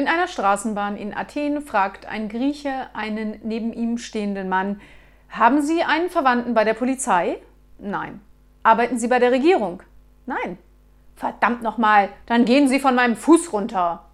In einer Straßenbahn in Athen fragt ein Grieche einen neben ihm stehenden Mann, haben Sie einen Verwandten bei der Polizei? Nein. Arbeiten Sie bei der Regierung? Nein. Verdammt nochmal, dann gehen Sie von meinem Fuß runter.